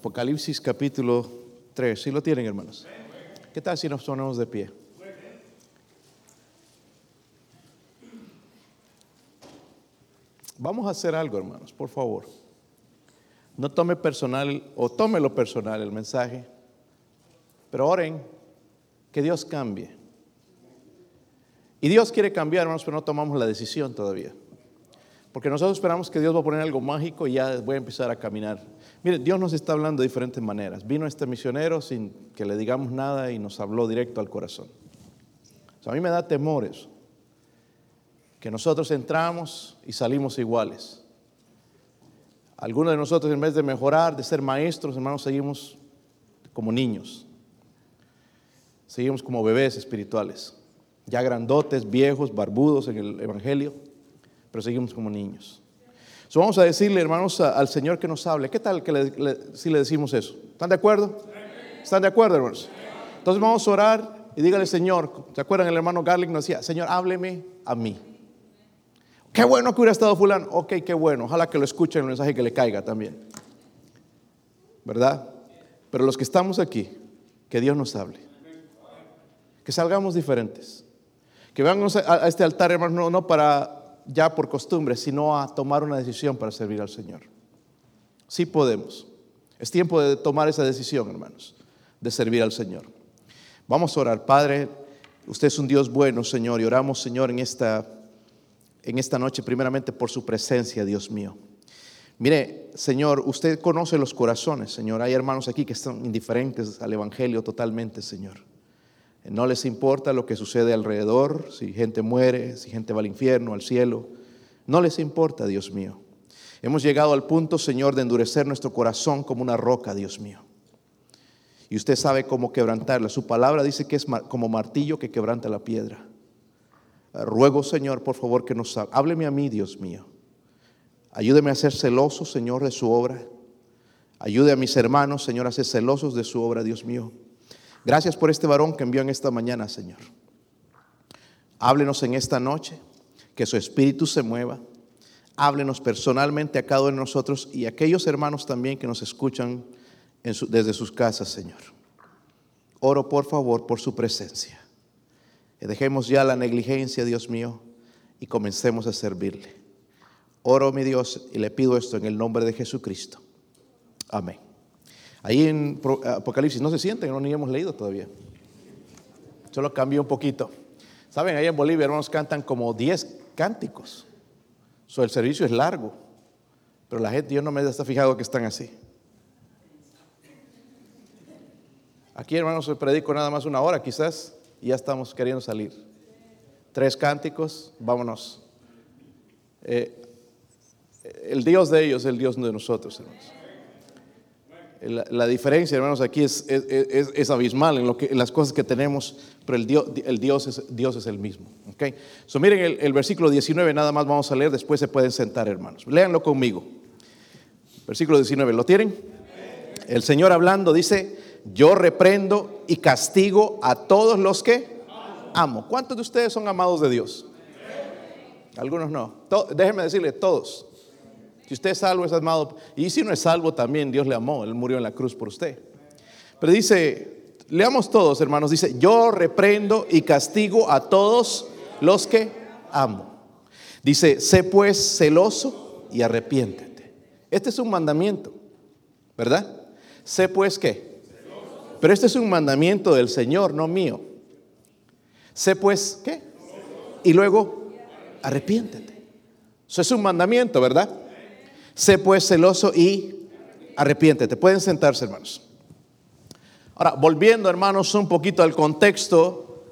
Apocalipsis capítulo 3. ¿Sí lo tienen, hermanos? ¿Qué tal si nos ponemos de pie? Vamos a hacer algo, hermanos, por favor. No tome personal o tómelo personal el mensaje, pero oren que Dios cambie. Y Dios quiere cambiar, hermanos, pero no tomamos la decisión todavía. Porque nosotros esperamos que Dios va a poner algo mágico y ya voy a empezar a caminar. Mire, Dios nos está hablando de diferentes maneras. Vino este misionero sin que le digamos nada y nos habló directo al corazón. a mí me da temor eso. Que nosotros entramos y salimos iguales. Algunos de nosotros, en vez de mejorar, de ser maestros, hermanos, seguimos como niños. Seguimos como bebés espirituales. Ya grandotes, viejos, barbudos en el Evangelio, pero seguimos como niños. So, vamos a decirle, hermanos, al Señor que nos hable. ¿Qué tal que si le decimos eso? ¿Están de acuerdo? ¿Están de acuerdo, hermanos? Entonces vamos a orar y dígale, Señor, ¿se acuerdan? El hermano Garlic nos decía, Señor, hábleme a mí. Qué bueno que hubiera estado fulano. Ok, qué bueno. Ojalá que lo escuchen el mensaje que le caiga también. ¿Verdad? Pero los que estamos aquí, que Dios nos hable. Que salgamos diferentes. Que vengamos a este altar, hermanos, no, no para ya por costumbre, sino a tomar una decisión para servir al Señor. Sí podemos. Es tiempo de tomar esa decisión, hermanos, de servir al Señor. Vamos a orar. Padre, usted es un Dios bueno, Señor, y oramos, Señor, en esta, en esta noche, primeramente por su presencia, Dios mío. Mire, Señor, usted conoce los corazones, Señor. Hay hermanos aquí que están indiferentes al Evangelio totalmente, Señor. No les importa lo que sucede alrededor, si gente muere, si gente va al infierno, al cielo. No les importa, Dios mío. Hemos llegado al punto, Señor, de endurecer nuestro corazón como una roca, Dios mío. Y usted sabe cómo quebrantarla. Su palabra dice que es como martillo que quebranta la piedra. Ruego, Señor, por favor, que nos. Hábleme a mí, Dios mío. Ayúdeme a ser celoso, Señor, de su obra. Ayude a mis hermanos, Señor, a ser celosos de su obra, Dios mío. Gracias por este varón que envió en esta mañana, Señor. Háblenos en esta noche, que su espíritu se mueva. Háblenos personalmente a cada uno de nosotros y a aquellos hermanos también que nos escuchan desde sus casas, Señor. Oro por favor por su presencia. dejemos ya la negligencia, Dios mío, y comencemos a servirle. Oro, mi Dios, y le pido esto en el nombre de Jesucristo. Amén. Ahí en Apocalipsis no se sienten, no ni hemos leído todavía. Solo cambió un poquito. Saben, ahí en Bolivia, hermanos, cantan como 10 cánticos. So, el servicio es largo. Pero la gente, yo no me está fijado que están así. Aquí, hermanos, predico nada más una hora, quizás, y ya estamos queriendo salir. Tres cánticos, vámonos. Eh, el Dios de ellos es el Dios de nosotros, hermanos. La, diferencia, hermanos, aquí es, es, abismal en, lo que, las cosas que tenemos, pero el Dios, el Dios, es, Dios es el mismo. Okay? So, miren el, el, versículo 19, nada más vamos a leer, después se pueden sentar, hermanos. Léanlo conmigo. Versículo 19, ¿lo tienen? El Señor hablando dice, yo reprendo y castigo a todos los que amo. ¿Cuántos de ustedes son amados de Dios? Algunos no. déjenme decirle, todos. Si usted es salvo, es amado. Y si no es salvo, también Dios le amó. Él murió en la cruz por usted. Pero dice, leamos todos, hermanos. Dice, yo reprendo y castigo a todos los que amo. Dice, sé pues celoso y arrepiéntete. Este es un mandamiento, ¿verdad? Sé pues qué. Pero este es un mandamiento del Señor, no mío. Sé pues qué. Y luego, arrepiéntete. Eso es un mandamiento, ¿verdad? Sé pues celoso y arrepiéntete. Pueden sentarse, hermanos. Ahora, volviendo, hermanos, un poquito al contexto,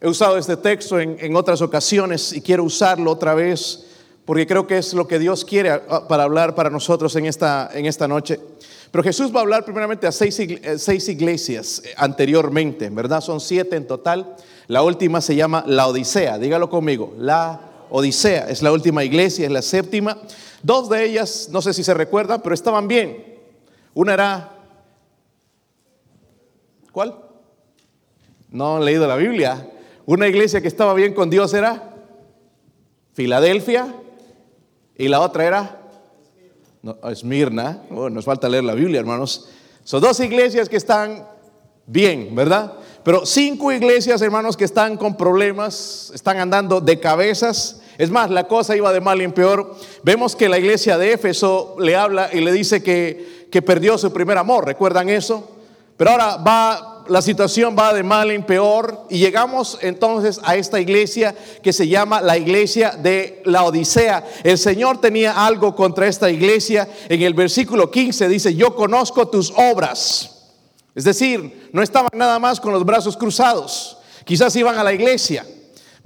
he usado este texto en, otras ocasiones y quiero usarlo otra vez porque creo que es lo que Dios quiere ah, para hablar para nosotros en esta, en esta noche. Pero Jesús va a hablar primeramente a seis, eh, seis iglesias eh, anteriormente, ¿verdad? Son siete en total. La última se llama la Odisea, dígalo conmigo, la Odisea es la última iglesia, es la séptima. Dos de ellas, no sé si se recuerdan, pero estaban bien. Una era... ¿Cuál? No han leído la Biblia. Una iglesia que estaba bien con Dios era Filadelfia y la otra era no, Esmirna, oh, nos falta leer la Biblia, hermanos. Son dos iglesias que están bien, ¿verdad? Pero cinco iglesias, hermanos, que están con problemas, están andando de cabezas. Es más, la cosa iba de mal en peor. Vemos que la iglesia de Éfeso le habla y le dice que, que perdió su primer amor. ¿Recuerdan eso? Pero ahora va, la situación va de mal en peor y llegamos entonces a esta iglesia que se llama la iglesia de la Odisea. El Señor tenía algo contra esta iglesia. En el versículo 15 dice, yo conozco tus obras. Es decir, no estaban nada más con los brazos cruzados. Quizás iban a la iglesia,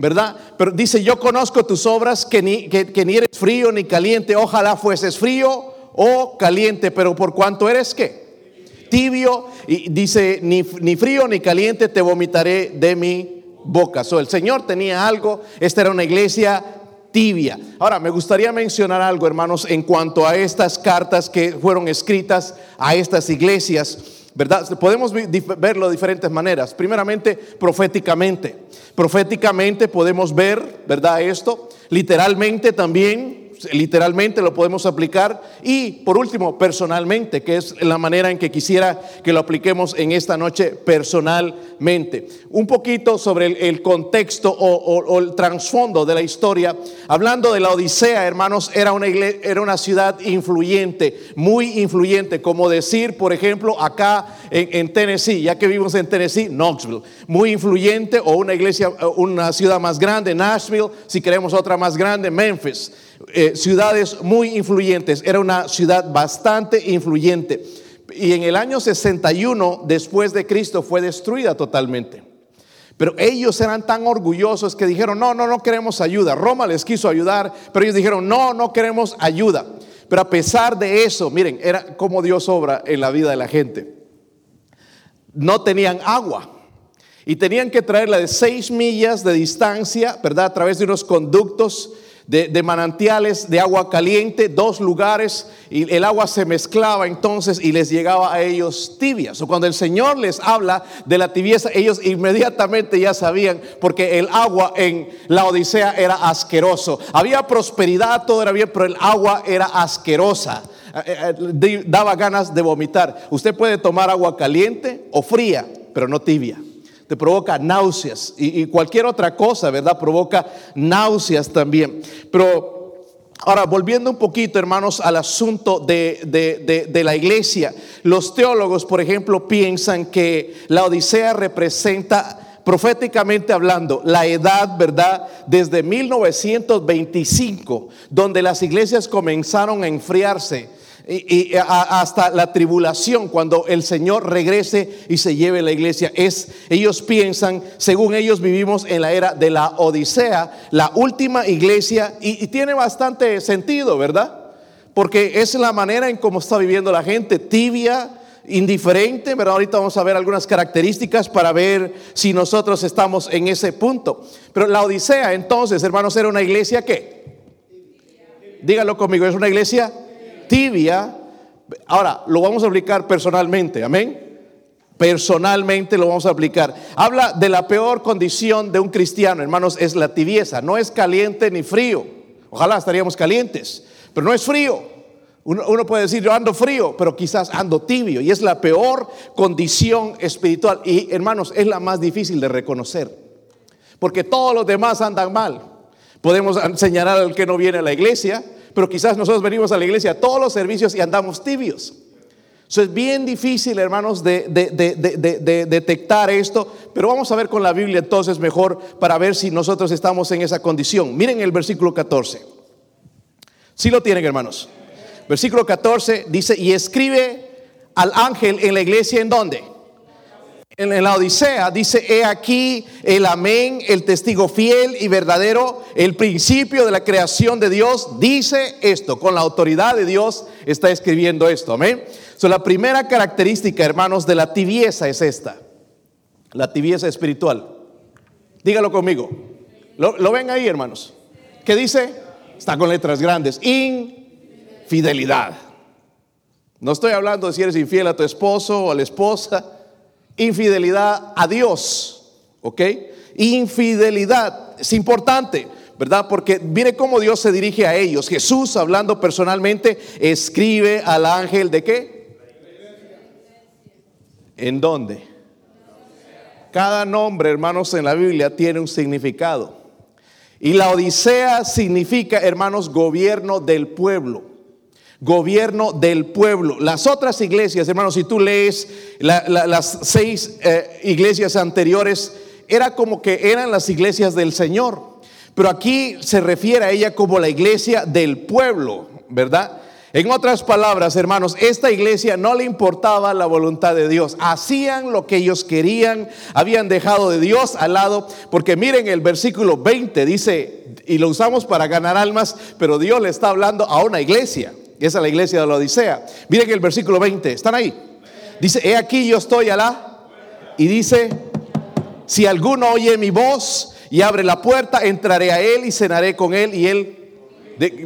¿verdad? Pero dice, yo conozco tus obras, que ni, que, ni eres frío ni caliente. Ojalá fueses frío o caliente, pero por cuanto eres qué? tibio y dice, ni, ni frío ni caliente te vomitaré de mi boca. So, el Señor tenía algo, esta era una iglesia tibia. Ahora, me gustaría mencionar algo, hermanos, en cuanto a estas cartas que fueron escritas a estas iglesias. ¿Verdad? Podemos verlo de diferentes maneras. Primeramente, proféticamente. Proféticamente podemos ver, ¿verdad? Esto. Literalmente también literalmente lo podemos aplicar. Y por último, personalmente, que es la manera en que quisiera que lo apliquemos en esta noche personalmente. Un poquito sobre el, contexto o, el trasfondo de la historia. Hablando de la Odisea, hermanos, era una, era una ciudad influyente, muy influyente, como decir, por ejemplo, acá en, en Tennessee, ya que vivimos en Tennessee, Knoxville, muy influyente, o una iglesia, una ciudad más grande, Nashville, si queremos otra más grande, Memphis. Eh, ciudades muy influyentes, era una ciudad bastante influyente. Y en el año 61 después de Cristo fue destruida totalmente. Pero ellos eran tan orgullosos que dijeron, no, no, no queremos ayuda. Roma les quiso ayudar, pero ellos dijeron, no, no queremos ayuda. Pero a pesar de eso, miren, era como Dios obra en la vida de la gente. No tenían agua y tenían que traerla de seis millas de distancia, ¿verdad? A través de unos conductos de, manantiales de agua caliente, dos lugares, y el agua se mezclaba entonces y les llegaba a ellos tibias. O cuando el Señor les habla de la tibieza, ellos inmediatamente ya sabían, porque el agua en la Odisea era asqueroso. Había prosperidad, todo era bien, pero el agua era asquerosa. Eh, eh, daba ganas de vomitar. Usted puede tomar agua caliente o fría, pero no tibia te provoca náuseas y, cualquier otra cosa, ¿verdad? Provoca náuseas también. Pero ahora, volviendo un poquito, hermanos, al asunto de, de, la iglesia, los teólogos, por ejemplo, piensan que la Odisea representa proféticamente hablando, la edad, ¿verdad? Desde 1925, donde las iglesias comenzaron a enfriarse y, hasta la tribulación cuando el Señor regrese y se lleve la iglesia. Es, ellos piensan, según ellos vivimos en la era de la Odisea, la última iglesia, y, tiene bastante sentido, ¿verdad? Porque es la manera en cómo está viviendo la gente, tibia, indiferente, ¿verdad? Ahorita vamos a ver algunas características para ver si nosotros estamos en ese punto. Pero la Odisea, entonces, hermanos, era una iglesia que, dígalo conmigo, es una iglesia tibia. Ahora, lo vamos a aplicar personalmente, amén. Personalmente lo vamos a aplicar. Habla de la peor condición de un cristiano, hermanos, es la tibieza. No es caliente ni frío. Ojalá estaríamos calientes, pero no es frío. Uno, uno, puede decir, yo ando frío, pero quizás ando tibio. Y es la peor condición espiritual. Y hermanos, es la más difícil de reconocer. Porque todos los demás andan mal. Podemos señalar al que no viene a la iglesia, pero quizás nosotros venimos a la iglesia a todos los servicios y andamos tibios. Eso es bien difícil, hermanos, de, detectar esto, pero vamos a ver con la Biblia entonces mejor para ver si nosotros estamos en esa condición. Miren el versículo 14. Si lo tienen, hermanos. Versículo 14 dice, y escribe al ángel en la iglesia en dónde? En la Odisea dice, he aquí el amén, el testigo fiel y verdadero, el principio de la creación de Dios, dice esto, con la autoridad de Dios está escribiendo esto, amén. So, la primera característica, hermanos, de la tibieza es esta, la tibieza espiritual. Dígalo conmigo. ¿Lo, lo ven ahí, hermanos? ¿Qué dice? Está con letras grandes. Infidelidad. No estoy hablando de si eres infiel a tu esposo o a la esposa infidelidad a Dios. ¿Ok? Infidelidad es importante. ¿verdad? Porque mire cómo Dios se dirige a ellos. Jesús, hablando personalmente, escribe al ángel de qué? ¿En dónde? Cada nombre, hermanos, en la Biblia tiene un significado. Y la Odisea significa, hermanos, gobierno del pueblo. Gobierno del pueblo. Las otras iglesias, hermanos, si tú lees las seis eh, iglesias anteriores, era como que eran las iglesias del Señor. Pero aquí se refiere a ella como la iglesia del pueblo, ¿verdad? En otras palabras, hermanos, esta iglesia no le importaba la voluntad de Dios. Hacían lo que ellos querían, habían dejado de Dios al lado, porque miren el versículo 20, dice, y lo usamos para ganar almas, pero Dios le está hablando a una iglesia. Esa es la iglesia de la Odisea. Miren el versículo 20, ¿están ahí? Dice, he aquí yo estoy alá. Y dice, si alguno oye mi voz y abre la puerta, entraré a él y cenaré con él y él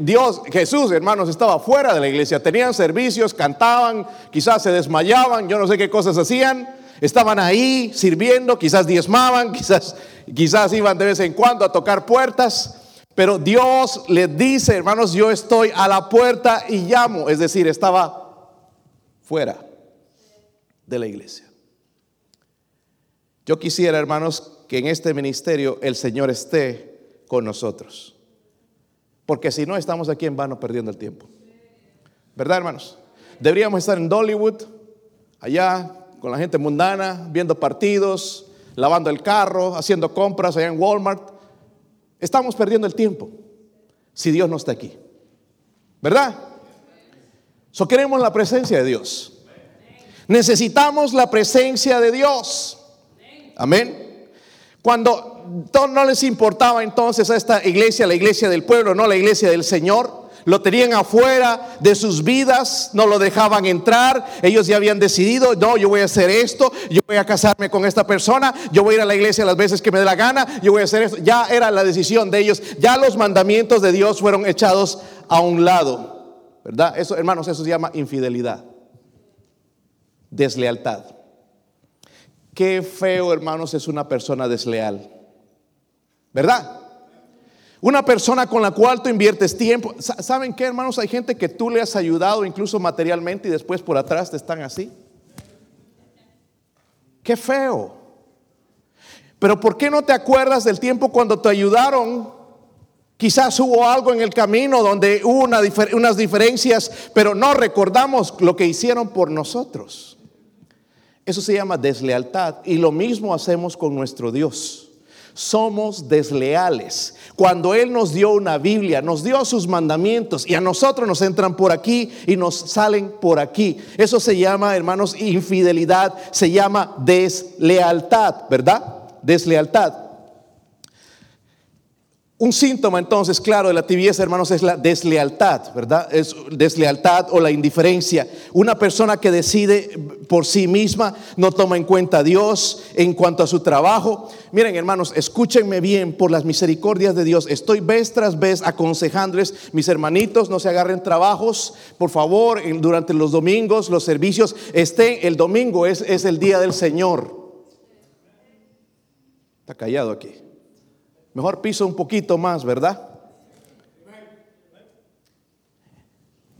Dios, Jesús, hermanos, estaba fuera de la iglesia. Tenían servicios, cantaban, quizás se desmayaban, yo no sé qué cosas hacían. Estaban ahí sirviendo, quizás diezmaban, quizás, quizás iban de vez en cuando a tocar puertas. Pero Dios les dice, hermanos, yo estoy a la puerta y llamo. Es decir, estaba fuera de la iglesia. Yo quisiera, hermanos, que en este ministerio el Señor esté con nosotros. Porque si no, estamos aquí en vano perdiendo el tiempo. ¿Verdad, hermanos? Deberíamos estar en Dollywood, allá con la gente mundana, viendo partidos, lavando el carro, haciendo compras allá en Walmart. Estamos perdiendo el tiempo si Dios no está aquí. ¿Verdad? So queremos la presencia de Dios. Necesitamos la presencia de Dios. Amén. Cuando no les importaba entonces a esta iglesia, la iglesia del pueblo, no la iglesia del Señor. Lo tenían afuera de sus vidas, no lo dejaban entrar. Ellos ya habían decidido, no, yo voy a hacer esto, yo voy a casarme con esta persona, yo voy a ir a la iglesia las veces que me dé la gana, yo voy a hacer esto. Ya era la decisión de ellos, ya los mandamientos de Dios fueron echados a un lado. ¿Verdad? Eso, hermanos, eso se llama infidelidad, deslealtad. Qué feo, hermanos, es una persona desleal. ¿Verdad? Una persona con la cual tú inviertes tiempo. ¿Saben qué, hermanos? Hay gente que tú le has ayudado incluso materialmente y después por atrás te están así. Qué feo. Pero ¿por qué no te acuerdas del tiempo cuando te ayudaron? Quizás hubo algo en el camino donde hubo unas diferencias, pero no recordamos lo que hicieron por nosotros. Eso se llama deslealtad y lo mismo hacemos con nuestro Dios somos desleales. Cuando Él nos dio una Biblia, nos dio sus mandamientos y a nosotros nos entran por aquí y nos salen por aquí. Eso se llama, hermanos, infidelidad, se llama deslealtad, ¿verdad? Deslealtad. Un síntoma entonces, claro, de la tibieza, hermanos, es la deslealtad, ¿verdad? Es deslealtad o la indiferencia. Una persona que decide por sí misma no toma en cuenta a Dios en cuanto a su trabajo. Miren, hermanos, escúchenme bien por las misericordias de Dios. Estoy vez tras vez aconsejándoles, mis hermanitos, no se agarren trabajos, por favor, durante los domingos, los servicios, estén, el domingo es, es el día del Señor. Está callado aquí. Mejor piso un poquito más, ¿verdad?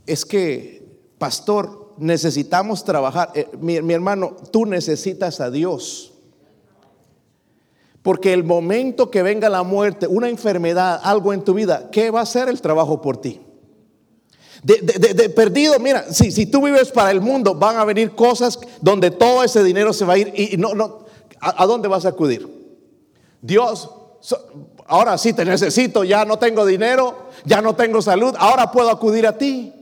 Es que, pastor, necesitamos trabajar. Eh, mi, hermano, tú necesitas a Dios. Porque el momento que venga la muerte, una enfermedad, algo en tu vida, ¿qué va a hacer el trabajo por ti? De, perdido, mira, si, si, tú vives para el mundo, van a venir cosas donde todo ese dinero se va a ir y no, no, ¿a, dónde vas a acudir? Dios, ahora sí te necesito, ya no tengo dinero, ya no tengo salud, ahora puedo acudir a ti.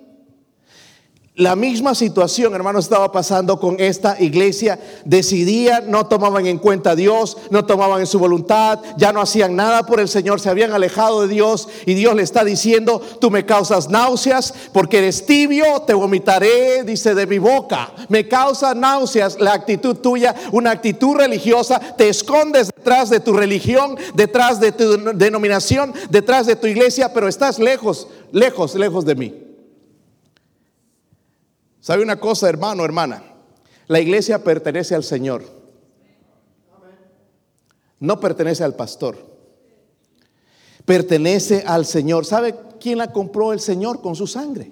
La misma situación, hermanos, estaba pasando con esta iglesia. Decidían, no tomaban en cuenta a Dios, no tomaban en su voluntad, ya no hacían nada por el Señor, se habían alejado de Dios y Dios le está diciendo, tú me causas náuseas porque eres tibio, te vomitaré, dice de mi boca. Me causa náuseas la actitud tuya, una actitud religiosa, te escondes detrás de tu religión, detrás de tu denominación, detrás de tu iglesia, pero estás lejos, lejos, lejos de mí. ¿Sabe una cosa, hermano, hermana? La iglesia pertenece al Señor. No pertenece al pastor. pertenece al Señor. ¿Sabe quién la compró el Señor con su sangre?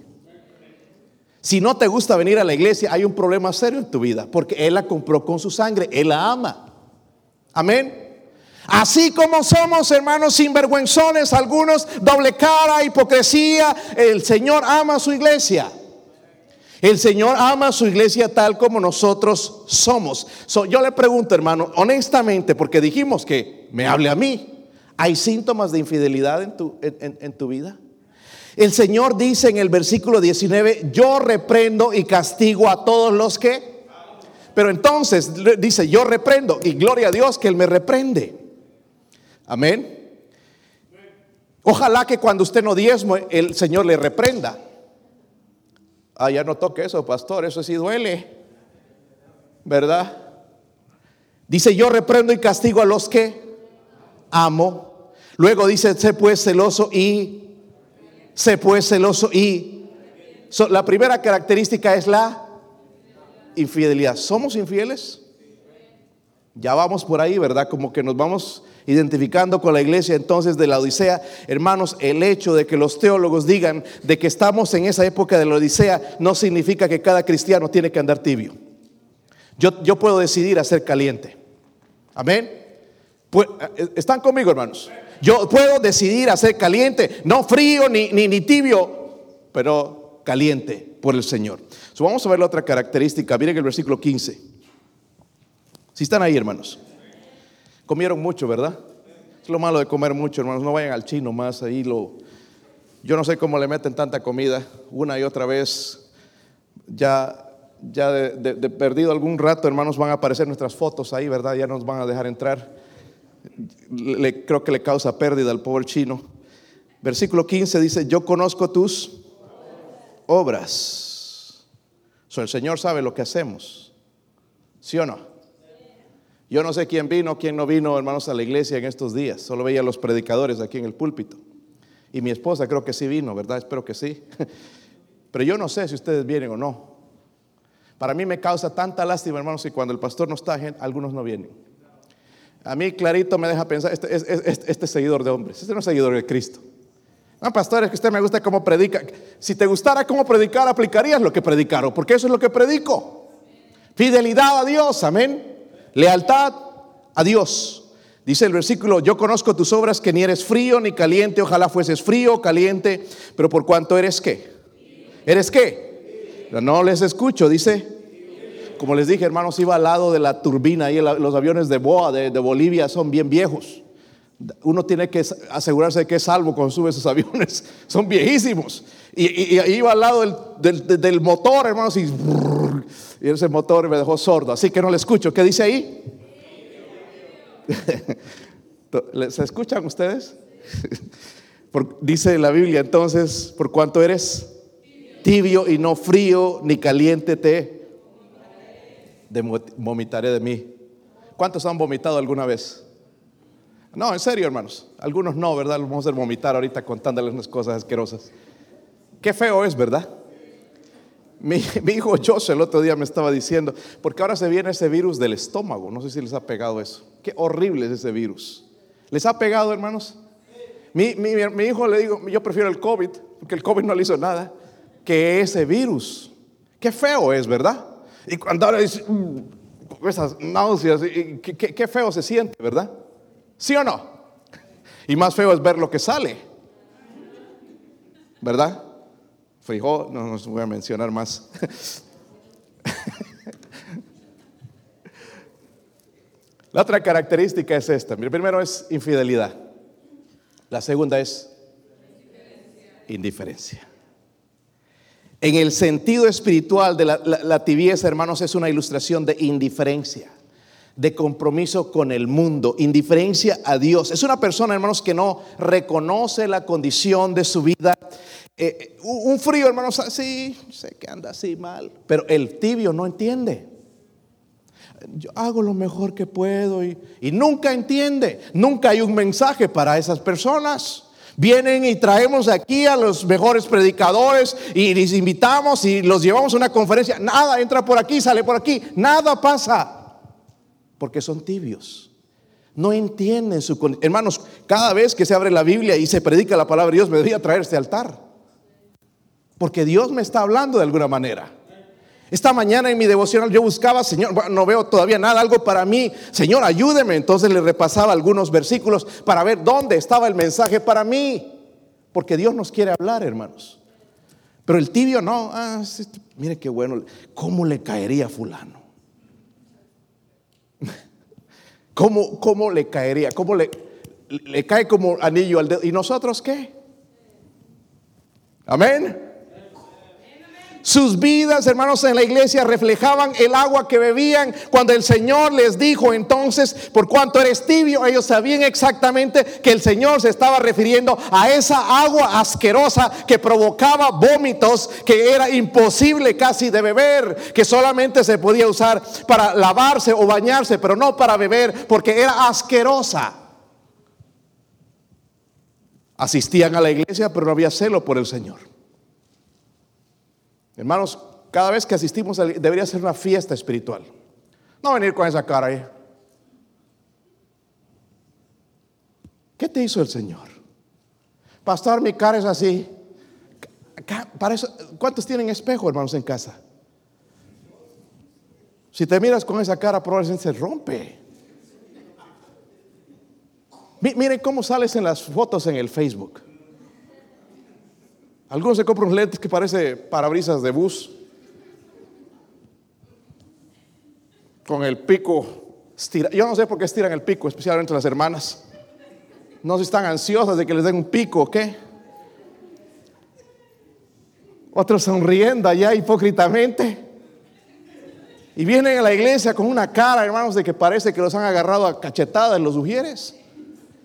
Si no te gusta venir a la iglesia, hay un problema serio en tu vida, porque Él la compró con su sangre, Él la ama. Amén. Así como somos hermanos sinvergüenzones, algunos doble cara, hipocresía, el Señor ama a su iglesia. El Señor ama a su iglesia tal como nosotros somos. yo le pregunto, hermano, honestamente, porque dijimos que me hable a mí, ¿hay síntomas de infidelidad en tu, en tu vida? El Señor dice en el versículo 19, yo reprendo y castigo a todos los que... Pero entonces dice, yo reprendo y gloria a Dios que Él me reprende. Amén. Ojalá que cuando usted no diezmo, el Señor le reprenda. Ah, ya no toque eso, pastor, eso sí duele. ¿Verdad? Dice, yo reprendo y castigo a los que amo. Luego dice, sé pues celoso y sé pues celoso y la primera característica es la infidelidad. ¿Somos infieles? Ya vamos por ahí, ¿verdad? Como que nos vamos identificando con la iglesia entonces de la Odisea. Hermanos, el hecho de que los teólogos digan de que estamos en esa época de la Odisea no significa que cada cristiano tiene que andar tibio. Yo, yo puedo decidir a ser caliente. Amén. Pues, ¿Están conmigo, hermanos? Yo puedo decidir a ser caliente, no frío ni, ni, tibio, pero caliente por el Señor. vamos a ver la otra característica. Miren el versículo 15. Si están ahí, hermanos. Comieron mucho, ¿verdad? Es lo malo de comer mucho, hermanos. No vayan al chino más ahí. Lo, yo no sé cómo le meten tanta comida una y otra vez. Ya, ya de, de perdido algún rato, hermanos, van a aparecer nuestras fotos ahí, ¿verdad? Ya nos van a dejar entrar creo que le causa pérdida al pobre chino. Versículo 15 dice, yo conozco tus obras. So, el Señor sabe lo que hacemos. ¿Sí o no? Yo no sé quién vino, quién no vino, hermanos, a la iglesia en estos días. Solo veía a los predicadores aquí en el púlpito. Y mi esposa creo que sí vino, ¿verdad? Espero que sí. Pero yo no sé si ustedes vienen o no. Para mí me causa tanta lástima, hermanos, que cuando el pastor no está, algunos no vienen. A mí clarito me deja pensar, este, este, este, seguidor de hombres, este no es seguidor de Cristo. No, pastor, es que usted me gusta cómo predica. Si te gustara cómo predicar, aplicarías lo que predicaron, porque eso es lo que predico. Fidelidad a Dios, amén. Lealtad a Dios. Dice el versículo, yo conozco tus obras que ni eres frío ni caliente, ojalá fueses frío caliente, pero por cuanto eres qué. ¿Eres qué? No les escucho, dice como les dije, hermanos, iba al lado de la turbina. y los aviones de BOA de, Bolivia son bien viejos. Uno tiene que asegurarse de que es salvo cuando sube esos aviones. Son viejísimos. Y, iba al lado del, motor, hermanos, y, y, ese motor me dejó sordo. Así que no le escucho. ¿Qué dice ahí? ¿Se escuchan ustedes? dice la Biblia entonces, por cuanto eres tibio y no frío ni caliente te vomitaré de mí. ¿Cuántos han vomitado alguna vez? No, en serio, hermanos. Algunos no, ¿verdad? Los vamos a hacer vomitar ahorita contándoles unas cosas asquerosas. Qué feo es, ¿verdad? Mi, hijo José el otro día me estaba diciendo, porque ahora se viene ese virus del estómago. No sé si les ha pegado eso. Qué horrible es ese virus. ¿Les ha pegado, hermanos? Mi, mi hijo le digo, yo prefiero el COVID, porque el COVID no le hizo nada, que ese virus. Qué feo es, ¿verdad? Y cuando ahora dice, mm, esas náuseas, qué, feo se siente, ¿verdad? ¿Sí o no? Y más feo es ver lo que sale, ¿verdad? Frijol, no os voy a mencionar más. La otra característica es esta. El primero es infidelidad. La segunda es indiferencia. En el sentido espiritual de la, tibieza, hermanos, es una ilustración de indiferencia, de compromiso con el mundo, indiferencia a Dios. Es una persona, hermanos, que no reconoce la condición de su vida. Eh, un frío, hermanos, así, sé que anda así mal, pero el tibio no entiende. Yo hago lo mejor que puedo y nunca entiende, nunca hay un mensaje para esas personas. Vienen y traemos aquí a los mejores predicadores y les invitamos y los llevamos a una conferencia. Nada entra por aquí, sale por aquí. Nada pasa. Porque son tibios. No entienden su condición. Hermanos, cada vez que se abre la Biblia y se predica la palabra de Dios, me debería traer este altar. Porque Dios me está hablando de alguna manera. Esta mañana en mi devocional yo buscaba, Señor, no veo todavía nada, algo para mí. Señor, ayúdeme. Entonces le repasaba algunos versículos para ver dónde estaba el mensaje para mí. Porque Dios nos quiere hablar, hermanos. Pero el tibio no. Ah, mire qué bueno. ¿Cómo le caería a fulano? ¿Cómo, ¿Cómo, le caería? ¿Cómo le, le cae como anillo al dedo? ¿Y nosotros qué? Amén. Sus vidas, hermanos, en la iglesia reflejaban el agua que bebían. Cuando el Señor les dijo entonces, por cuanto eres tibio, ellos sabían exactamente que el Señor se estaba refiriendo a esa agua asquerosa que provocaba vómitos, que era imposible casi de beber, que solamente se podía usar para lavarse o bañarse, pero no para beber, porque era asquerosa. Asistían a la iglesia, pero no había celo por el Señor. Hermanos, cada vez que asistimos debería ser una fiesta espiritual. No venir con esa cara ahí. ¿Qué te hizo el Señor? Pastor, mi cara es así. ¿Cuántos tienen espejo, hermanos, en casa? Si te miras con esa cara, probablemente se rompe. Miren cómo sales en las fotos en el Facebook. Algunos se compran lentes que parece parabrisas de bus. Con el pico estirado. Yo no sé por qué estiran el pico, especialmente las hermanas. No sé si están ansiosas de que les den un pico o qué. Otros sonriendo allá hipócritamente. Y vienen a la iglesia con una cara, hermanos, de que parece que los han agarrado a cachetadas los ujieres.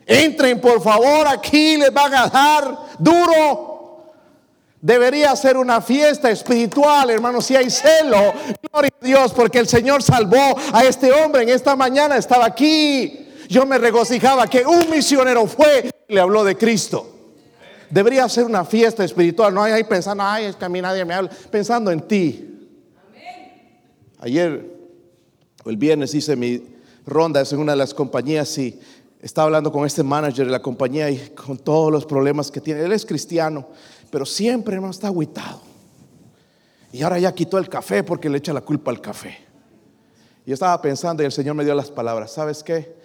Entren por favor aquí, les van a dar duro. Debería ser una fiesta espiritual, hermanos, si hay celo. Gloria a Dios, porque el Señor salvó a este hombre en esta mañana, estaba aquí. Yo me regocijaba que un misionero fue y le habló de Cristo. Debería ser una fiesta espiritual, no hay ahí pensando, ay, es que a mí nadie me habla, pensando en ti. Ayer, el viernes, hice mi ronda en una de las compañías y estaba hablando con este manager de la compañía y con todos los problemas que tiene. Él es cristiano pero siempre, hermano, está aguitado. Y ahora ya quitó el café porque le echa la culpa al café. Y yo estaba pensando y el Señor me dio las palabras. ¿Sabes qué?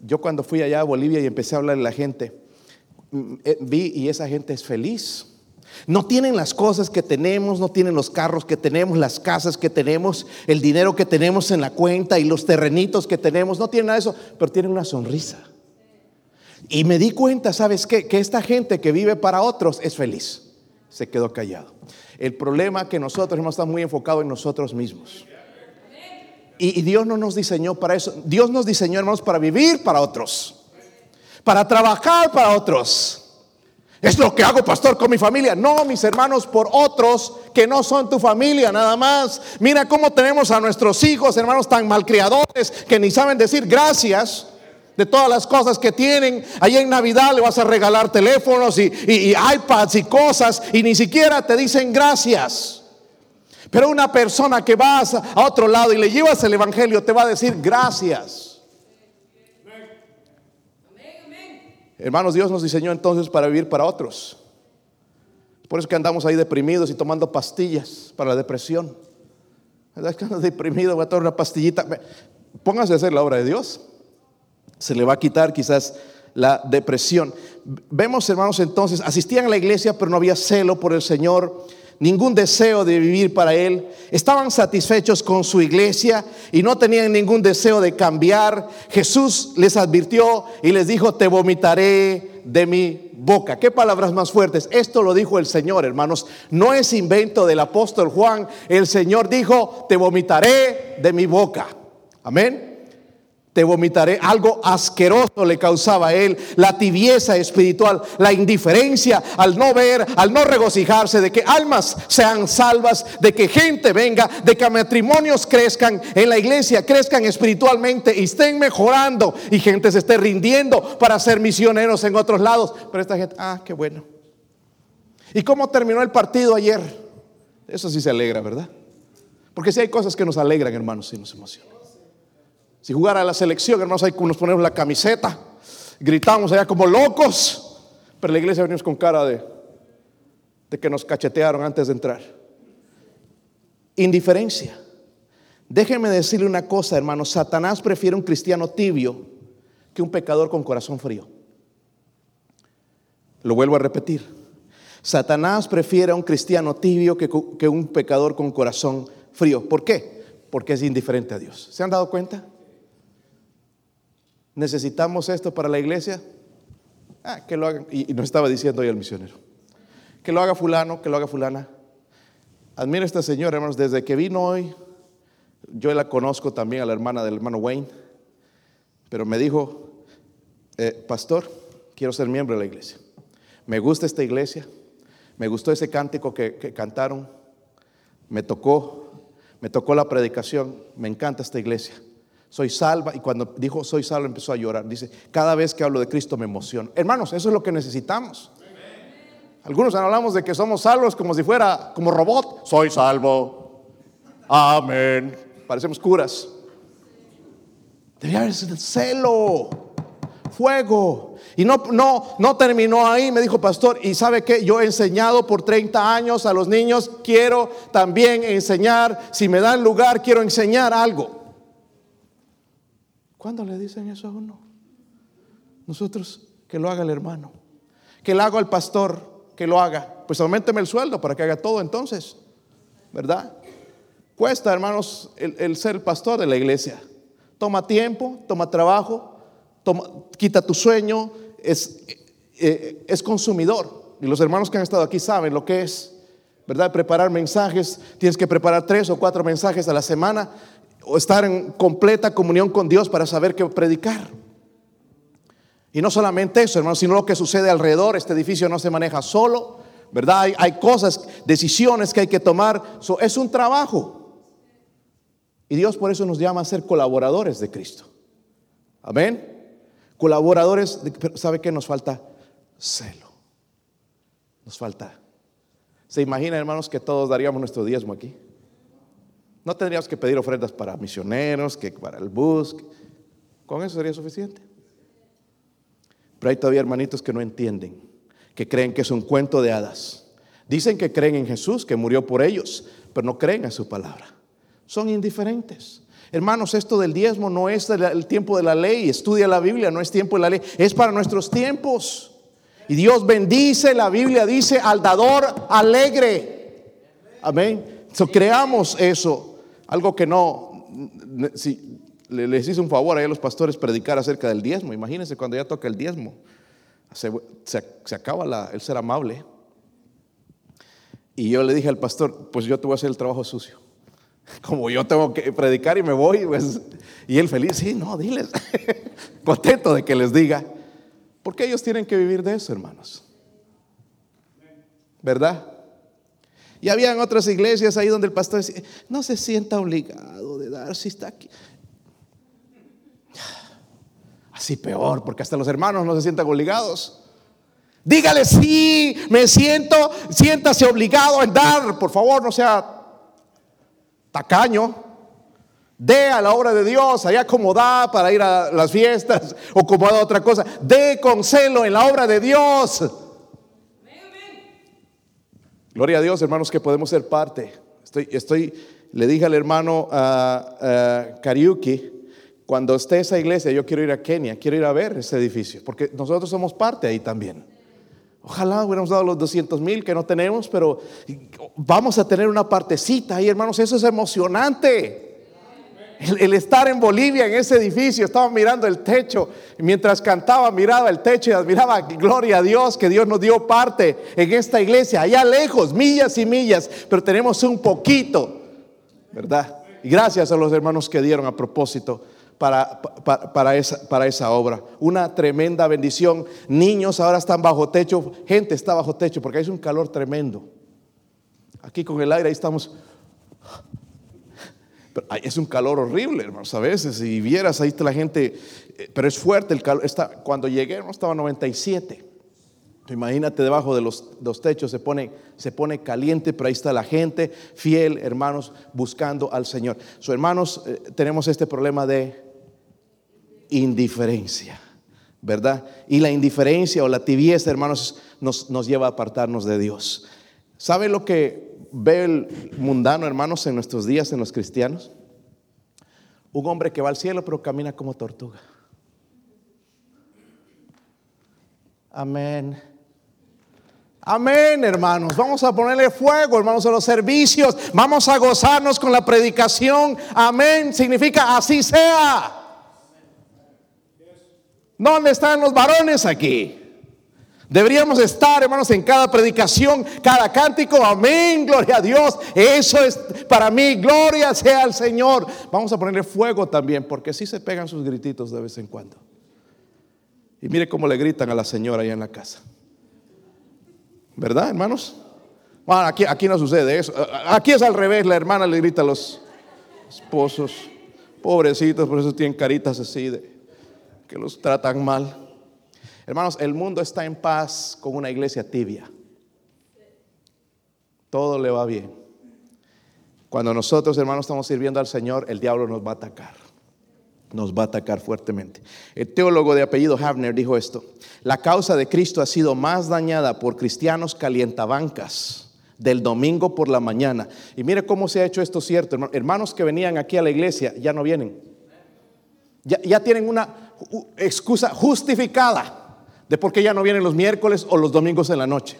Yo cuando fui allá a Bolivia y empecé a hablar a la gente, mm, eh, vi y esa gente es feliz. No tienen las cosas que tenemos, no tienen los carros que tenemos, las casas que tenemos, el dinero que tenemos en la cuenta y los terrenitos que tenemos, no tienen nada de eso, pero tienen una sonrisa. Y me di cuenta, ¿sabes qué? Que esta gente que vive para otros es feliz se quedó callado. El problema que nosotros hemos estado muy enfocados en nosotros mismos. Y, Dios no nos diseñó para eso. Dios nos diseñó, hermanos, para vivir para otros. Para trabajar para otros. Es lo que hago, pastor, con mi familia. No, mis hermanos, por otros que no son tu familia, nada más. Mira cómo tenemos a nuestros hijos, hermanos, tan malcriadores que ni saben decir gracias de todas las cosas que tienen. Allí en Navidad le vas a regalar teléfonos y, iPads y cosas y ni siquiera te dicen gracias. Pero una persona que vas a otro lado y le llevas el Evangelio te va a decir gracias. Hermanos, Dios nos diseñó entonces para vivir para otros. Por eso que andamos ahí deprimidos y tomando pastillas para la depresión. ¿Verdad que andas deprimido? Voy a tomar una pastillita. Póngase a hacer la obra de Dios se le va a quitar quizás la depresión. Vemos, hermanos, entonces, asistían a la iglesia, pero no había celo por el Señor, ningún deseo de vivir para Él. Estaban satisfechos con su iglesia y no tenían ningún deseo de cambiar. Jesús les advirtió y les dijo, te vomitaré de mi boca. ¿Qué palabras más fuertes? Esto lo dijo el Señor, hermanos. No es invento del apóstol Juan. El Señor dijo, te vomitaré de mi boca. Amén te vomitaré. Algo asqueroso le causaba a él, la tibieza espiritual, la indiferencia al no ver, al no regocijarse de que almas sean salvas, de que gente venga, de que matrimonios crezcan en la iglesia, crezcan espiritualmente y estén mejorando y gente se esté rindiendo para ser misioneros en otros lados. Pero esta gente, ah, qué bueno. ¿Y cómo terminó el partido ayer? Eso sí se alegra, ¿verdad? Porque si hay cosas que nos alegran, hermanos, y nos emocionan. Si jugara la selección, hermanos, ahí nos ponemos la camiseta, gritamos allá como locos, pero la iglesia venimos con cara de, que nos cachetearon antes de entrar. Indiferencia. Déjeme decirle una cosa, hermanos, Satanás prefiere un cristiano tibio que un pecador con corazón frío. Lo vuelvo a repetir. Satanás prefiere a un cristiano tibio que, que un pecador con corazón frío. ¿Por qué? Porque es indiferente a Dios. ¿Se han dado cuenta? ¿Necesitamos esto para la iglesia? Ah, que lo hagan. Y, y nos estaba diciendo hoy el misionero. Que lo haga fulano, que lo haga fulana. Admira a esta señora, hermanos, desde que vino hoy, yo la conozco también a la hermana del hermano Wayne, pero me dijo, eh, pastor, quiero ser miembro de la iglesia. Me gusta esta iglesia, me gustó ese cántico que, que cantaron, me tocó, me tocó la predicación, me encanta esta iglesia. Soy salva y cuando dijo soy salva empezó a llorar. Dice, cada vez que hablo de Cristo me emociono. Hermanos, eso es lo que necesitamos. Algunos hablamos de que somos salvos como si fuera como robot. Soy salvo. Amén. Parecemos curas. Debía haber celo, fuego. Y no, no, no terminó ahí, me dijo pastor. Y sabe que yo he enseñado por 30 años a los niños. Quiero también enseñar. Si me dan lugar, quiero enseñar algo. ¿Cuándo le dicen eso a uno? Nosotros, que lo haga el hermano. Que lo haga el pastor que lo haga. Pues aumenteme el sueldo para que haga todo entonces. ¿Verdad? Cuesta, hermanos, el, ser pastor de la iglesia. Toma tiempo, toma trabajo, toma, quita tu sueño, es, eh, es consumidor. Y los hermanos que han estado aquí saben lo que es, ¿verdad? Preparar mensajes, tienes que preparar tres o cuatro mensajes a la semana o estar en completa comunión con Dios para saber qué predicar. Y no solamente eso, hermanos, sino lo que sucede alrededor. Este edificio no se maneja solo, ¿verdad? Hay, cosas, decisiones que hay que tomar. es un trabajo. Y Dios por eso nos llama a ser colaboradores de Cristo. Amén. Colaboradores, ¿sabe qué nos falta? Celo. Nos falta. ¿Se imagina, hermanos, que todos daríamos nuestro diezmo aquí? No tendríamos que pedir ofrendas para misioneros, que para el bus. Con eso sería suficiente. Pero hay todavía hermanitos que no entienden, que creen que es un cuento de hadas. Dicen que creen en Jesús, que murió por ellos, pero no creen a su palabra. Son indiferentes. Hermanos, esto del diezmo no es el tiempo de la ley. Estudia la Biblia, no es tiempo de la ley. Es para nuestros tiempos. Y Dios bendice, la Biblia dice, al dador alegre. Amén. Creamos eso. Algo que no, si, les hice un favor a los pastores predicar acerca del diezmo. Imagínense cuando ya toca el diezmo. Se, acaba el ser amable. Y yo le dije al pastor, pues yo te voy a hacer el trabajo sucio. Como yo tengo que predicar y me voy, pues, y él feliz, sí, no, diles, contento de que les diga, porque ellos tienen que vivir de eso, hermanos. ¿Verdad? Y habían otras iglesias ahí donde el pastor decía, no se sienta obligado de dar si está aquí. Así peor, porque hasta los hermanos no se sientan obligados. Dígale, sí, me siento, siéntase obligado en dar, por favor, no sea tacaño. Dé a la obra de Dios, allá como da para ir a las fiestas o como otra cosa. Dé con celo en la obra de Dios. Gloria a Dios, hermanos, que podemos ser parte. Estoy, estoy le dije al hermano uh, Kariuki, cuando esté esa iglesia, yo quiero ir a Kenia, quiero ir a ver ese edificio, porque nosotros somos parte ahí también. Ojalá hubiéramos dado los 200 mil que no tenemos, pero vamos a tener una partecita ahí, hermanos. Eso es emocionante. El, estar en Bolivia, en ese edificio, estaba mirando el techo. Mientras cantaba, miraba el techo y admiraba, gloria a Dios, que Dios nos dio parte en esta iglesia, allá lejos, millas y millas, pero tenemos un poquito, ¿verdad? Y gracias a los hermanos que dieron a propósito para, para, esa, para esa obra. Una tremenda bendición. Niños ahora están bajo techo, gente está bajo techo porque hay un calor tremendo. Aquí con el aire ahí estamos. Es un calor horrible, hermanos, a veces. Si vieras ahí está la gente, eh, pero es fuerte el calor. Está, cuando llegué, no estaba 97. Imagínate debajo de los, techos se pone, se pone caliente, pero ahí está la gente fiel, hermanos, buscando al Señor. Hermanos, eh, tenemos este problema de indiferencia, ¿verdad? Y la indiferencia o la tibieza, hermanos, nos, nos lleva a apartarnos de Dios. ¿Sabe lo que ve el mundano, hermanos, en nuestros días, en los cristianos? Un hombre que va al cielo pero camina como tortuga. Amén. Amén, hermanos. Vamos a ponerle fuego, hermanos, a los servicios. Vamos a gozarnos con la predicación. Amén. Significa así sea. ¿Dónde están los varones aquí? Deberíamos estar, hermanos, en cada predicación, cada cántico. Amén, gloria a Dios. Eso es para mí, gloria sea al Señor. Vamos a ponerle fuego también, porque si se pegan sus grititos de vez en cuando. Y mire cómo le gritan a la señora allá en la casa. ¿Verdad, hermanos? Bueno, aquí, aquí no sucede eso. Aquí es al revés, la hermana le grita a los esposos, pobrecitos, por eso tienen caritas así de que los tratan mal. Hermanos, el mundo está en paz con una iglesia tibia. Todo le va bien. Cuando nosotros, hermanos, estamos sirviendo al Señor, el diablo nos va a atacar nos va a atacar fuertemente. El teólogo de apellido Havner dijo esto, la causa de Cristo ha sido más dañada por cristianos calientabancas del domingo por la mañana. Y mire cómo se ha hecho esto cierto. Hermanos que venían aquí a la iglesia ya no vienen. Ya, ya tienen una excusa justificada de por qué ya no vienen los miércoles o los domingos en la noche.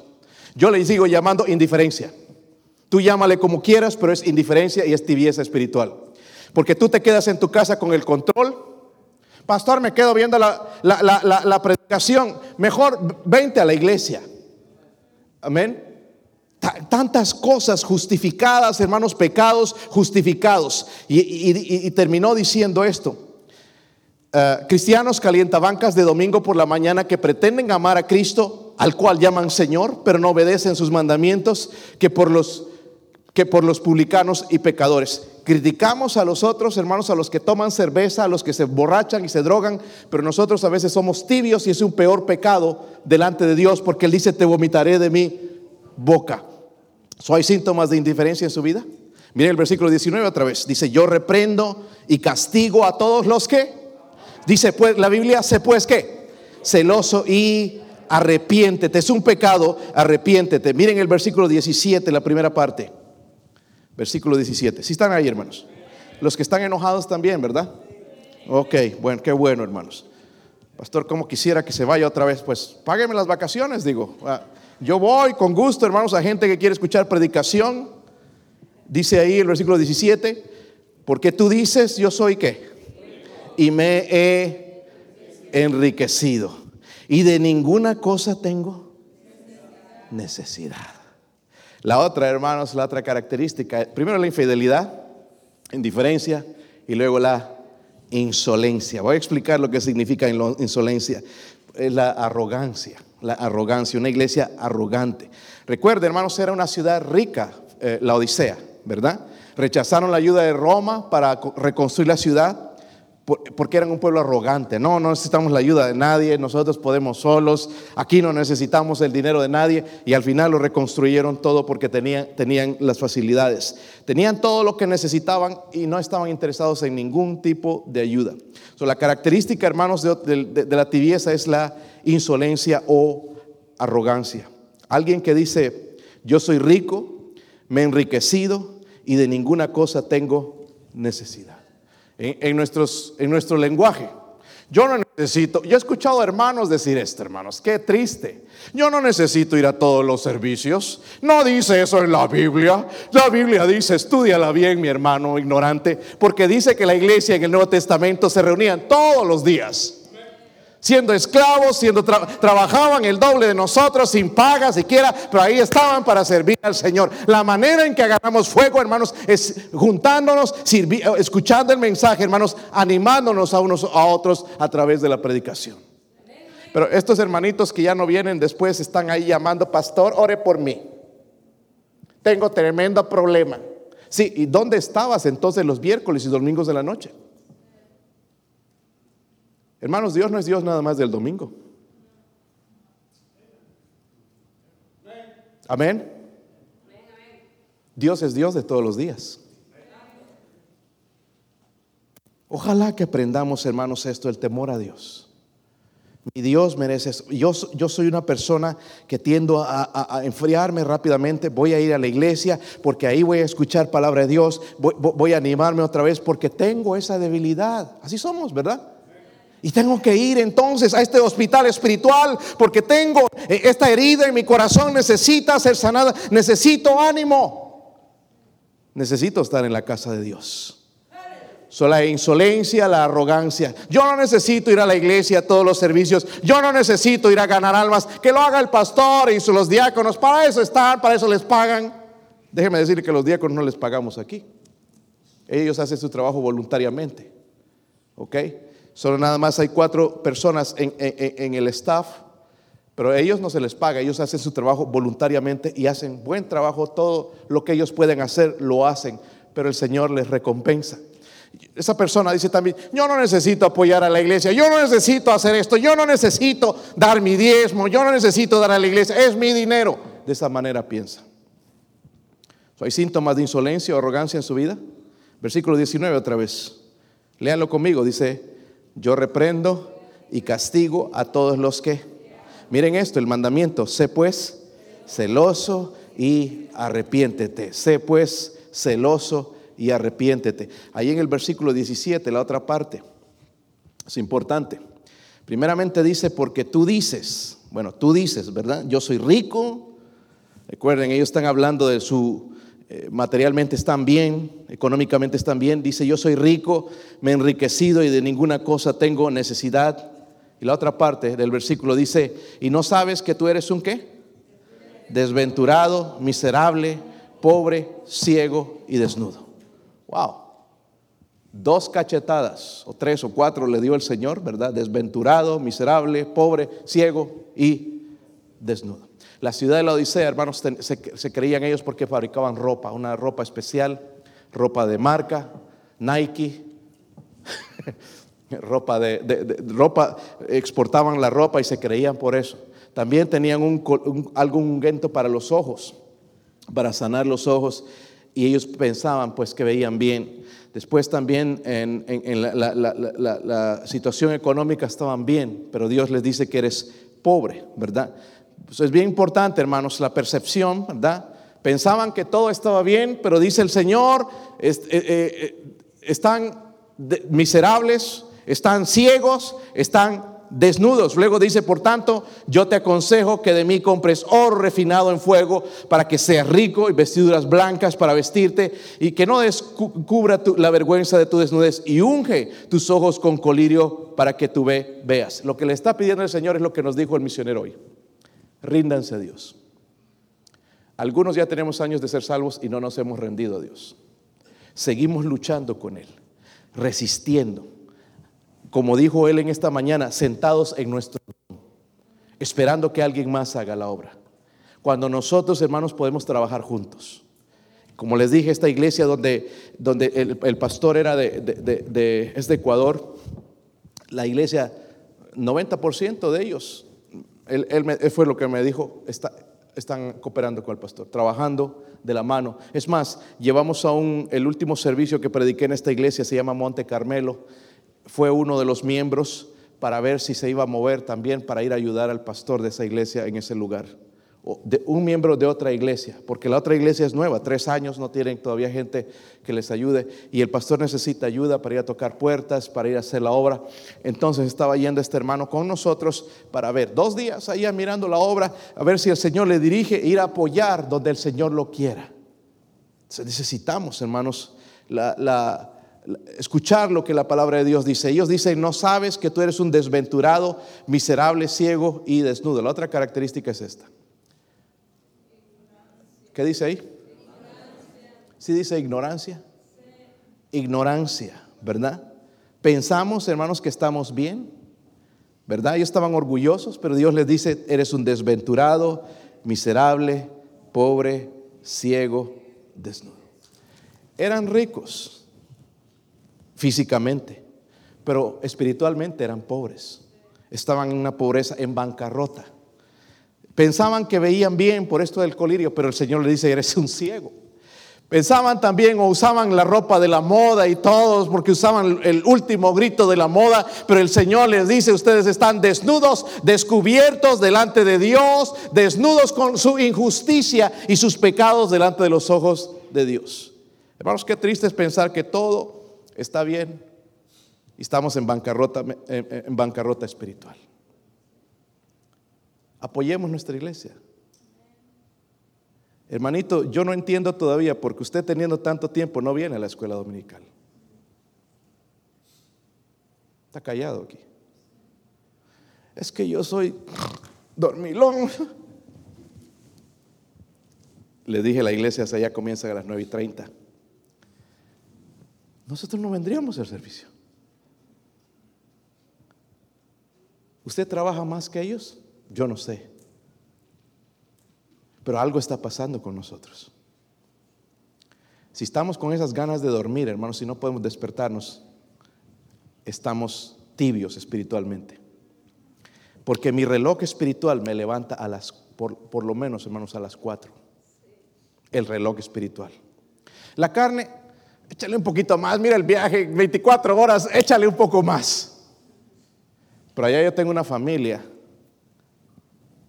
Yo les sigo llamando indiferencia. Tú llámale como quieras, pero es indiferencia y es tibieza espiritual. Porque tú te quedas en tu casa con el control. Pastor, me quedo viendo la, predicación. Mejor vente a la iglesia. Amén. Tantas cosas justificadas, hermanos, pecados justificados. Y, terminó diciendo esto. Eh, cristianos calientabancas de domingo por la mañana que pretenden amar a Cristo, al cual llaman Señor, pero no obedecen sus mandamientos, que por los que por los publicanos y pecadores. Criticamos a los otros, hermanos, a los que toman cerveza, a los que se borrachan y se drogan, pero nosotros a veces somos tibios y es un peor pecado delante de Dios porque Él dice, te vomitaré de mi boca. ¿So hay síntomas de indiferencia en su vida? Miren el versículo 19 otra vez. Dice, yo reprendo y castigo a todos los que. Dice, pues, la Biblia, sé pues que. Celoso y arrepiéntete. Es un pecado, arrepiéntete. Miren el versículo 17, la primera parte. Versículo 17. Si están ahí, hermanos. Los que están enojados también, ¿verdad? Ok, bueno, qué bueno, hermanos. Pastor, como quisiera que se vaya otra vez, pues págueme las vacaciones, digo. Ah, yo voy con gusto, hermanos, a gente que quiere escuchar predicación. Dice ahí el versículo 17, porque tú dices, yo soy qué? Y me he enriquecido. Y de ninguna cosa tengo necesidad. La otra, hermanos, la otra característica, primero la infidelidad, indiferencia y luego la insolencia. Voy a explicar lo que significa insolencia. Es la arrogancia, la arrogancia, una iglesia arrogante. Recuerden, hermanos, era una ciudad rica, eh, la Odisea, ¿verdad? Rechazaron la ayuda de Roma para reconstruir la ciudad porque eran un pueblo arrogante. No, no necesitamos la ayuda de nadie, nosotros podemos solos, aquí no necesitamos el dinero de nadie. Y al final lo reconstruyeron todo porque tenían, las facilidades. Tenían todo lo que necesitaban y no estaban interesados en ningún tipo de ayuda. la característica, hermanos, de, de la tibieza es la insolencia o arrogancia. Alguien que dice, yo soy rico, me he enriquecido y de ninguna cosa tengo necesidad en, nuestros, en nuestro lenguaje. Yo no necesito, yo he escuchado hermanos decir esto, hermanos, qué triste. Yo no necesito ir a todos los servicios. No dice eso en la Biblia. La Biblia dice, estudiala bien, mi hermano ignorante, porque dice que la iglesia en el Nuevo Testamento se reunían todos los días siendo esclavos, siendo trabajaban el doble de nosotros sin paga siquiera, pero ahí estaban para servir al Señor. La manera en que agarramos fuego, hermanos, es juntándonos, escuchando el mensaje, hermanos, animándonos a unos a otros a través de la predicación. Pero estos hermanitos que ya no vienen después están ahí llamando, pastor, ore por mí. Tengo tremendo problema. Sí, ¿y dónde estabas entonces los miércoles y domingos de la noche? Hermanos, Dios no es Dios nada más del domingo. Amén. Dios es Dios de todos los días. Ojalá que aprendamos, hermanos, esto, el temor a Dios. Mi Dios merece eso. Yo, yo soy una persona que tiendo a, enfriarme rápidamente. Voy a ir a la iglesia porque ahí voy a escuchar palabra de Dios. Voy, voy a animarme otra vez porque tengo esa debilidad. Así somos, ¿verdad? Y tengo que ir entonces a este hospital espiritual porque tengo eh, esta herida en mi corazón. Necesita ser sanada. Necesito ánimo. Necesito estar en la casa de Dios la insolencia, la arrogancia. Yo no necesito ir a la iglesia a todos los servicios. Yo no necesito ir a ganar almas. Que lo haga el pastor y los diáconos. Para eso están, para eso les pagan. Déjeme decir que los diáconos no les pagamos aquí. Ellos hacen su trabajo voluntariamente. ¿Ok? Solo nada más hay cuatro personas en, el staff. Pero a ellos no se les paga, ellos hacen su trabajo voluntariamente y hacen buen trabajo, todo lo que ellos pueden hacer lo hacen, pero el Señor les recompensa. Esa persona dice también, yo no necesito apoyar a la iglesia, yo no necesito hacer esto, yo no necesito dar mi diezmo, yo no necesito dar a la iglesia, es mi dinero. De esa manera piensa. ¿Hay síntomas de insolencia o arrogancia en su vida? Versículo 19 otra vez. Léanlo conmigo. Dice, yo reprendo y castigo a todos los que... Miren esto, el mandamiento, sé pues celoso y arrepiéntete. Sé pues celoso y arrepiéntete. Ahí en el versículo 17, la otra parte, es importante. Primeramente dice, porque tú dices, bueno, tú dices, ¿verdad? Yo soy rico. Recuerden, ellos están hablando de su, eh, materialmente están bien, económicamente están bien. Dice, yo soy rico, me he enriquecido y de ninguna cosa tengo necesidad. Y la otra parte del versículo dice, y no sabes que tú eres un qué? Desventurado, miserable, pobre, ciego y desnudo. Wow. Dos cachetadas, o tres o cuatro le dio el Señor, ¿verdad? Desventurado, miserable, pobre, ciego y desnudo. La ciudad de la Odisea, hermanos, se, creían ellos porque fabricaban ropa, una ropa especial, ropa de marca, Nike, ropa de, ropa, exportaban la ropa y se creían por eso. También tenían un, algún ungüento para los ojos, para sanar los ojos y ellos pensaban pues que veían bien. Después también en, la, situación económica estaban bien, pero Dios les dice que eres pobre, ¿verdad? Pues es bien importante, hermanos, la percepción, ¿verdad? Pensaban que todo estaba bien, pero dice el Señor, eh, eh, eh, están miserables, están ciegos, están desnudos. Luego dice, por tanto, yo te aconsejo que de mí compres oro refinado en fuego para que seas rico y vestiduras blancas para vestirte y que no descubra la vergüenza de tu desnudez y unge tus ojos con colirio para que tú ve, veas. Lo que le está pidiendo el Señor es lo que nos dijo el misionero hoy. Ríndanse a Dios. Algunos ya tenemos años de ser salvos y no nos hemos rendido a Dios. Seguimos luchando con Él, resistiendo como dijo él en esta mañana, sentados en nuestro esperando que alguien más haga la obra. Cuando nosotros, hermanos, podemos trabajar juntos. Como les dije, esta iglesia donde, donde el, pastor era de, de, es de Ecuador, la iglesia, 90% de ellos, él, fue lo que me dijo, está, están cooperando con el pastor, trabajando de la mano. Es más, llevamos a un, el último servicio que prediqué en esta iglesia, se llama Monte Carmelo fue uno de los miembros para ver si se iba a mover también para ir a ayudar al pastor de esa iglesia en ese lugar. De un miembro de otra iglesia, porque la otra iglesia es nueva, tres años no tienen todavía gente que les ayude y el pastor necesita ayuda para ir a tocar puertas, para ir a hacer la obra. Entonces estaba yendo este hermano con nosotros para ver, dos días allá mirando la obra, a ver si el Señor le dirige, ir a apoyar donde el Señor lo quiera. necesitamos, hermanos, escuchar lo que la palabra de Dios dice. Ellos dicen, no sabes que tú eres un desventurado, miserable, ciego y desnudo. La otra característica es esta. ¿Qué dice ahí? ¿Sí dice ignorancia? Ignorancia, ¿verdad? Pensamos, hermanos, que estamos bien, ¿verdad? Ellos estaban orgullosos, pero Dios les dice, eres un desventurado, miserable, pobre, ciego, desnudo. Eran ricos, físicamente, pero espiritualmente eran pobres. Estaban en una pobreza, en bancarrota. Pensaban que veían bien por esto del colirio, pero el Señor le dice, eres un ciego. Pensaban también o usaban la ropa de la moda y todos porque usaban el último grito de la moda, pero el Señor les dice, ustedes están desnudos, descubiertos delante de Dios, desnudos con su injusticia y sus pecados delante de los ojos de Dios. Hermanos, qué triste es pensar que todo está bien y estamos en bancarrota, en bancarrota espiritual. Apoyemos nuestra iglesia. Hermanito, yo no entiendo todavía porque usted teniendo tanto tiempo no viene a la escuela dominical. Está callado aquí. Es que yo soy dormilón. Le dije la iglesia, allá comienza a las 9 y 30. Nosotros no vendríamos al servicio. ¿Usted trabaja más que ellos? Yo no sé. Pero algo está pasando con nosotros. Si estamos con esas ganas de dormir, hermanos, si no podemos despertarnos, estamos tibios espiritualmente. Porque mi reloj espiritual me levanta a las, por, por lo menos, hermanos, a las cuatro. El reloj espiritual. La carne, échale un poquito más. Mira el viaje, 24 horas, échale un poco más. Pero allá yo tengo una familia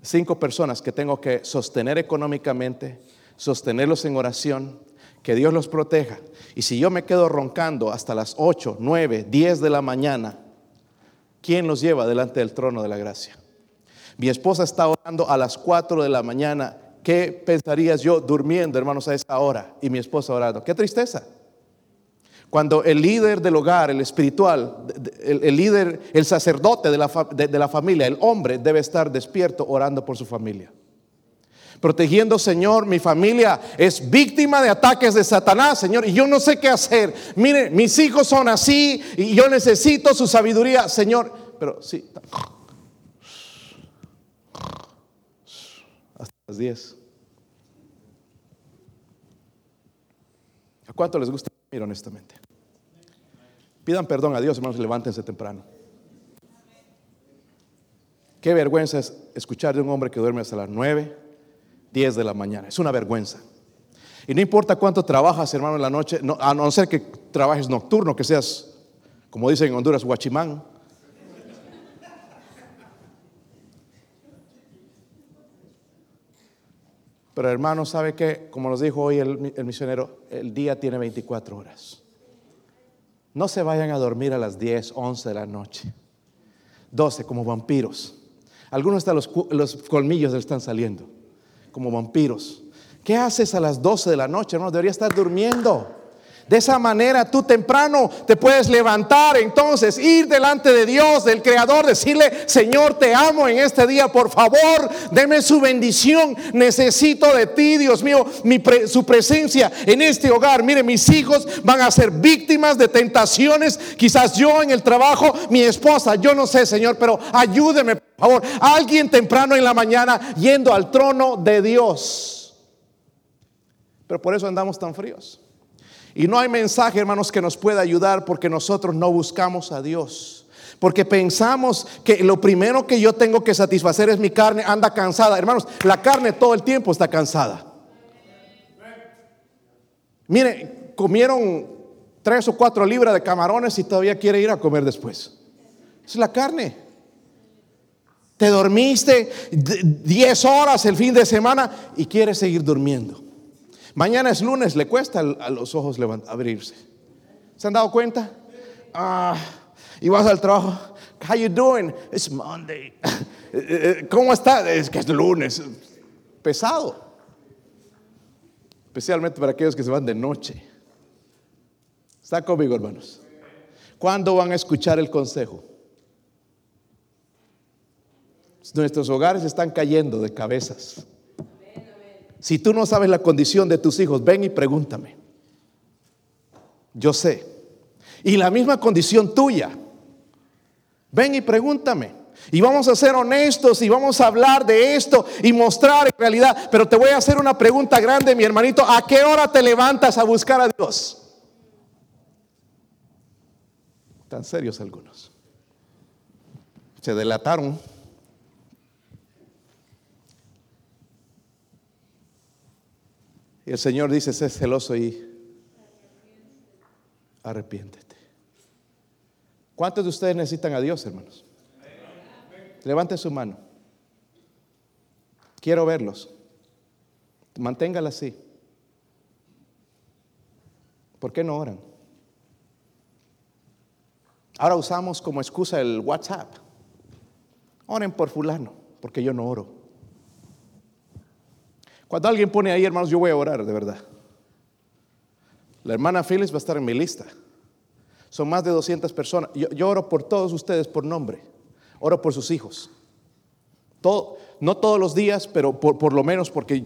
cinco personas que tengo que sostener económicamente, sostenerlos en oración, que Dios los proteja. Y si yo me quedo roncando hasta las 8, 9, 10 de la mañana, ¿quién los lleva delante del trono de la gracia? Mi esposa está orando a las 4 de la mañana. ¿Qué pensarías yo durmiendo, hermanos, a esa hora? Y mi esposa orando. Qué tristeza. Cuando el líder del hogar, el espiritual, el, líder, el sacerdote de la, de la familia, el hombre, debe estar despierto orando por su familia protegiendo, Señor, mi familia es víctima de ataques de Satanás, Señor, y yo no sé qué hacer. Mire, mis hijos son así y yo necesito su sabiduría, Señor. Pero sí, hasta las 10. ¿A cuánto les gusta dormir honestamente? Pidan perdón a Dios, hermanos, levántense temprano. Qué vergüenza es escuchar de un hombre que duerme hasta las 9, 10 de la mañana. Es una vergüenza. Y no importa cuánto trabajas, hermano, en la noche, a no ser que trabajes nocturno, que seas, como dicen en Honduras, guachimán. Pero hermano, ¿sabe que Como nos dijo hoy el, el misionero, el día tiene 24 horas. No se vayan a dormir a las 10, 11 de la noche. 12 como vampiros. Algunos hasta los, los colmillos le están saliendo como vampiros. ¿Qué haces a las 12 de la noche? No, debería estar durmiendo. De esa manera tú temprano te puedes levantar, entonces ir delante de Dios, del Creador, decirle, Señor, te amo en este día, por favor, deme su bendición, necesito de ti, Dios mío, su presencia en este hogar. Mire, mis hijos van a ser víctimas de tentaciones, quizás yo en el trabajo, mi esposa, yo no sé, Señor, pero ayúdeme, por favor, alguien temprano en la mañana yendo al trono de Dios. Pero por eso andamos tan fríos. Y no hay mensaje, hermanos, que nos pueda ayudar porque nosotros no buscamos a Dios. Porque pensamos que lo primero que yo tengo que satisfacer es mi carne, anda cansada. Hermanos, la carne todo el tiempo está cansada. Mire, comieron tres o cuatro libras de camarones y todavía quiere ir a comer después. Es la carne. Te dormiste diez horas el fin de semana y quieres seguir durmiendo. Mañana es lunes, le cuesta a los ojos abrirse. ¿Se han dado cuenta? Ah, y vas al trabajo. How you doing? It's Monday. Eh, eh, ¿Cómo está? Es que es lunes. Pesado. Especialmente para aquellos que se van de noche. ¿Está conmigo, hermanos? ¿Cuándo van a escuchar el consejo? Nuestros hogares están cayendo de cabezas. Si tú no sabes la condición de tus hijos, ven y pregúntame. Yo sé. Y la misma condición tuya. Ven y pregúntame. Y vamos a ser honestos y vamos a hablar de esto y mostrar en realidad. Pero te voy a hacer una pregunta grande, mi hermanito. ¿A qué hora te levantas a buscar a Dios? Tan serios algunos. Se delataron. Y el Señor dice, sé celoso y arrepiéntete. ¿Cuántos de ustedes necesitan a Dios, hermanos? Levante su mano. Quiero verlos. Manténgala así. ¿Por qué no oran? Ahora usamos como excusa el WhatsApp. Oren por fulano, porque yo no oro. Cuando alguien pone ahí, hermanos, yo voy a orar, de verdad. La hermana Phyllis va a estar en mi lista. Son más de 200 personas. Yo, oro por todos ustedes por nombre. Oro por sus hijos. No todos los días, pero por, por, lo menos porque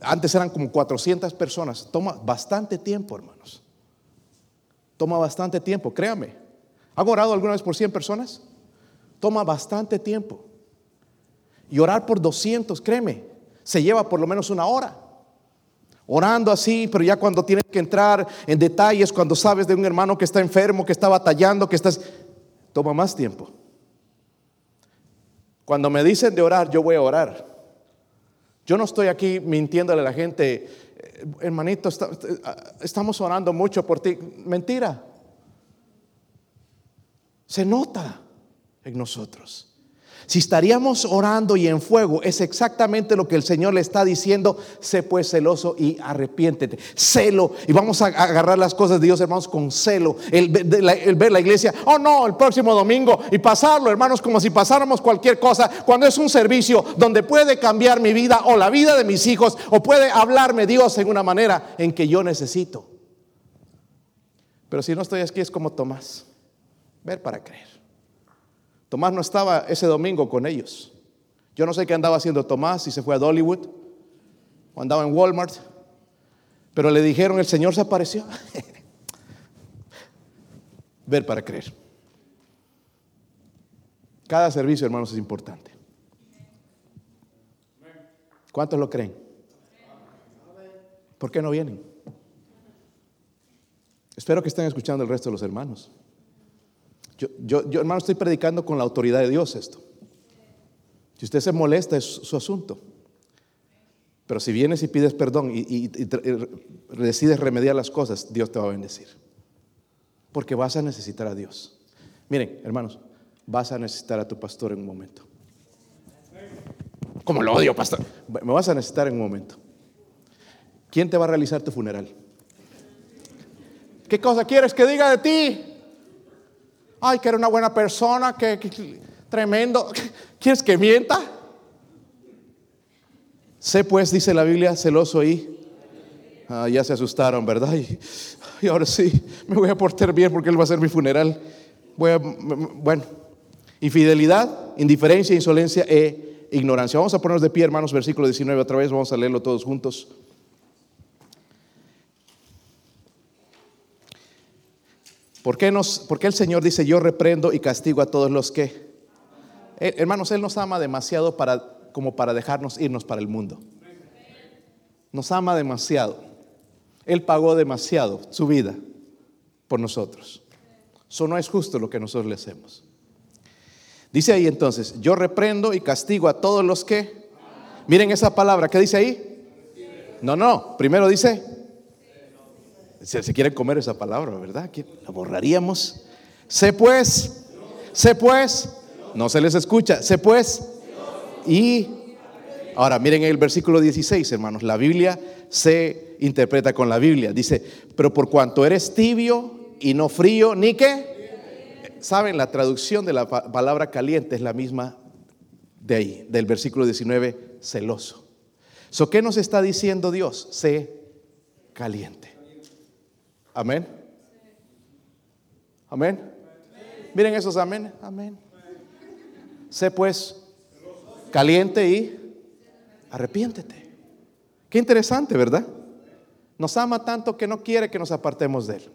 antes eran como 400 personas. Toma bastante tiempo, hermanos. Toma bastante tiempo, créame. ¿Han orado alguna vez por 100 personas? Toma bastante tiempo. Y orar por 200, créeme, se lleva por lo menos una hora. Orando así, pero ya cuando tienes que entrar en detalles, cuando sabes de un hermano que está enfermo, que está batallando, que estás... Toma más tiempo. Cuando me dicen de orar, yo voy a orar. Yo no estoy aquí mintiéndole a la gente, eh, hermanito, estamos orando mucho por ti. Mentira. Se nota en nosotros. Si estaríamos orando y en fuego, es exactamente lo que el Señor le está diciendo, sé pues celoso y arrepiéntete. Celo, y vamos a agarrar las cosas de Dios, hermanos, con celo. El, ver la iglesia, oh no, el próximo domingo, y pasarlo, hermanos, como si pasáramos cualquier cosa, cuando es un servicio donde puede cambiar mi vida o la vida de mis hijos, o puede hablarme Dios en una manera en que yo necesito. Pero si no estoy aquí es como Tomás, ver para creer. Tomás no estaba ese domingo con ellos. Yo no sé qué andaba haciendo Tomás, si se fue a Dollywood o andaba en Walmart, pero le dijeron, el Señor se apareció. Ver para creer. Cada servicio, hermanos, es importante. ¿Cuántos lo creen? ¿Por qué no vienen? Espero que estén escuchando el resto de los hermanos. Yo, yo, hermano, estoy predicando con la autoridad de Dios esto. Si usted se molesta, es su asunto. Pero si vienes y pides perdón y, decides remediar las cosas, Dios te va a bendecir. Porque vas a necesitar a Dios. Miren, hermanos, vas a necesitar a tu pastor en un momento. Como lo odio, pastor. Me vas a necesitar en un momento. ¿Quién te va a realizar tu funeral? ¿Qué cosa quieres que diga de ti? Ay, que era una buena persona, que, tremendo. ¿Quieres que mienta? Sé pues, dice la Biblia, celoso y ah, ya se asustaron, ¿verdad? Y, ahora sí, me voy a portar bien porque él va a hacer mi funeral. Bueno, infidelidad, indiferencia, insolencia e ignorancia. Vamos a ponernos de pie, hermanos, versículo 19 otra vez, vamos a leerlo todos juntos. ¿Por qué, nos, el Señor dice, yo reprendo y castigo a todos los que? Eh, hermanos, Él nos ama demasiado para, como para dejarnos irnos para el mundo. Nos ama demasiado. Él pagó demasiado su vida por nosotros. Eso no es justo lo que nosotros le hacemos. Dice ahí entonces, yo reprendo y castigo a todos los que... Miren esa palabra, ¿qué dice ahí? No, no, primero dice se, se quiere comer esa palabra, ¿verdad? La borraríamos. Sé pues, sé pues, no se les escucha, sé pues. Y ahora miren el versículo 16, hermanos, la Biblia se interpreta con la Biblia. Dice, pero por cuanto eres tibio y no frío, ni qué. Saben, la traducción de la palabra caliente es la misma de ahí, del versículo 19, celoso. So, ¿Qué nos está diciendo Dios? Sé caliente. Amén. Amén. Miren esos amén. Amén. Sé pues caliente y arrepiéntete. Qué interesante, ¿verdad? Nos ama tanto que no quiere que nos apartemos de Él.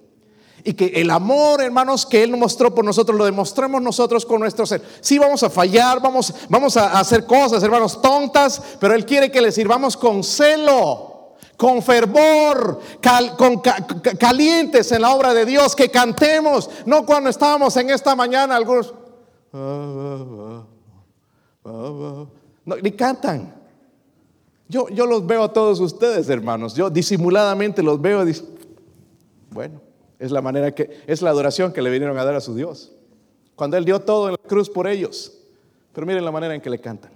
Y que el amor, hermanos, que Él mostró por nosotros, lo demostremos nosotros con nuestro ser. Sí, vamos a fallar, vamos, vamos a hacer cosas, hermanos, tontas, pero Él quiere que le sirvamos con celo con fervor, con calientes en la obra de Dios, que cantemos, no cuando estábamos en esta mañana algunos, no, ni cantan. Yo, yo los veo a todos ustedes, hermanos. Yo disimuladamente los veo. Bueno, es la manera que, es la adoración que le vinieron a dar a su Dios. Cuando Él dio todo en la cruz por ellos. Pero miren la manera en que le cantan.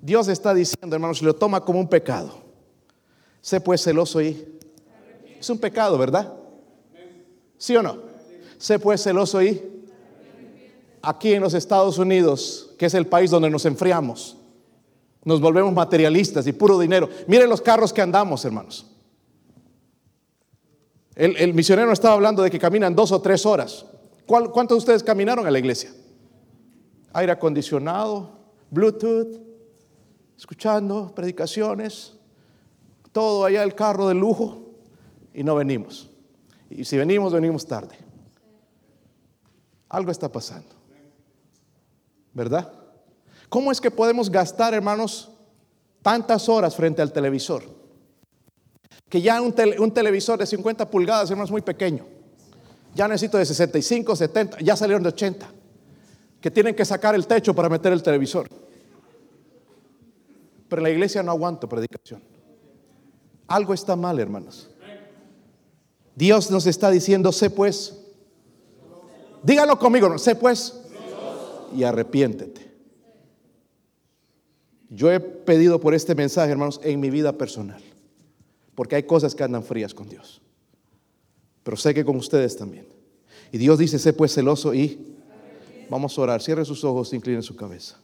Dios está diciendo, hermanos, lo toma como un pecado. Sé pues celoso y... Es un pecado, ¿verdad? ¿Sí o no? Sé pues celoso y... Aquí en los Estados Unidos, que es el país donde nos enfriamos, nos volvemos materialistas y puro dinero. Miren los carros que andamos, hermanos. El, misionero estaba hablando de que caminan dos o tres horas. ¿Cuántos de ustedes caminaron a la iglesia? Aire acondicionado, Bluetooth, escuchando predicaciones, todo allá el carro de lujo y no venimos. Y si venimos, venimos tarde. Algo está pasando. ¿Verdad? ¿Cómo es que podemos gastar, hermanos, tantas horas frente al televisor? Que ya un, televisor de 50 pulgadas, hermanos, es muy pequeño. Ya necesito de 65, 70, ya salieron de 80. Que tienen que sacar el techo para meter el televisor. Pero la iglesia no aguanto predicación. Algo está mal, hermanos. Dios nos está diciendo, sé pues. Díganlo conmigo, ¿no? sé pues. Y arrepiéntete. Yo he pedido por este mensaje, hermanos, en mi vida personal. Porque hay cosas que andan frías con Dios. Pero sé que con ustedes también. Y Dios dice, sé pues celoso y vamos a orar. Cierre sus ojos, incline su cabeza.